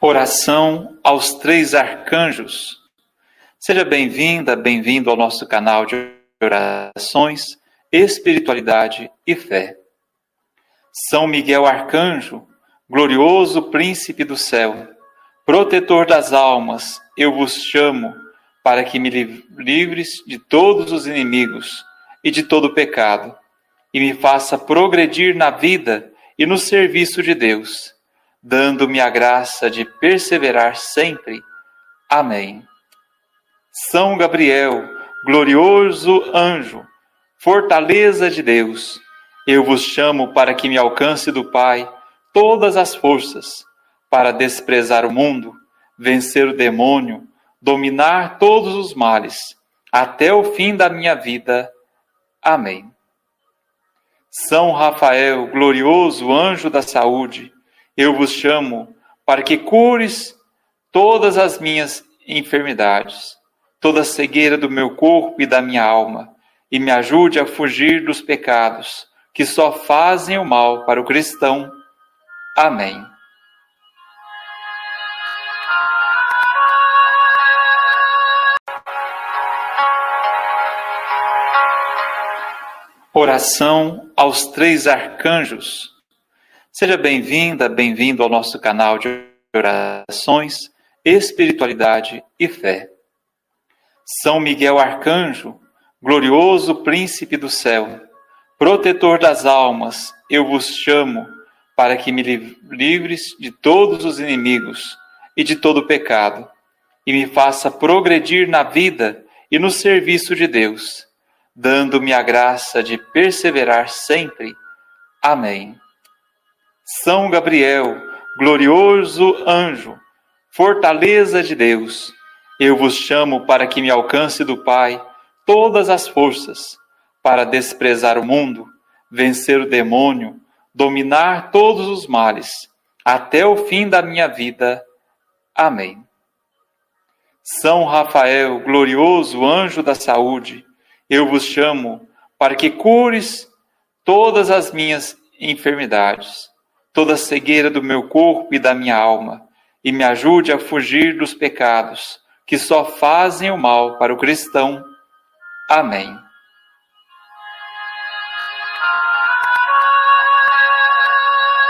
Oração aos três arcanjos. Seja bem-vinda, bem-vindo ao nosso canal de orações, espiritualidade e fé. São Miguel Arcanjo, glorioso príncipe do céu, protetor das almas, eu vos chamo para que me livres de todos os inimigos e de todo pecado, e me faça progredir na vida e no serviço de Deus dando-me a graça de perseverar sempre. Amém. São Gabriel, glorioso anjo, fortaleza de Deus, eu vos chamo para que me alcance do Pai todas as forças, para desprezar o mundo, vencer o demônio, dominar todos os males, até o fim da minha vida. Amém. São Rafael, glorioso anjo da saúde, eu vos chamo para que cures todas as minhas enfermidades, toda a cegueira do meu corpo e da minha alma, e me ajude a fugir dos pecados que só fazem o mal para o cristão. Amém. Oração aos três arcanjos. Seja bem-vinda, bem-vindo ao nosso canal de orações, espiritualidade e fé. São Miguel Arcanjo, glorioso príncipe do céu, protetor das almas, eu vos chamo para que me livres de todos os inimigos e de todo pecado, e me faça progredir na vida e no serviço de Deus, dando-me a graça de perseverar sempre. Amém. São Gabriel, glorioso anjo, fortaleza de Deus, eu vos chamo para que me alcance do Pai todas as forças, para desprezar o mundo, vencer o demônio, dominar todos os males, até o fim da minha vida. Amém. São Rafael, glorioso anjo da saúde, eu vos chamo para que cures todas as minhas enfermidades, toda a cegueira do meu corpo e da minha alma, e me ajude a fugir dos pecados que só fazem o mal para o cristão. Amém.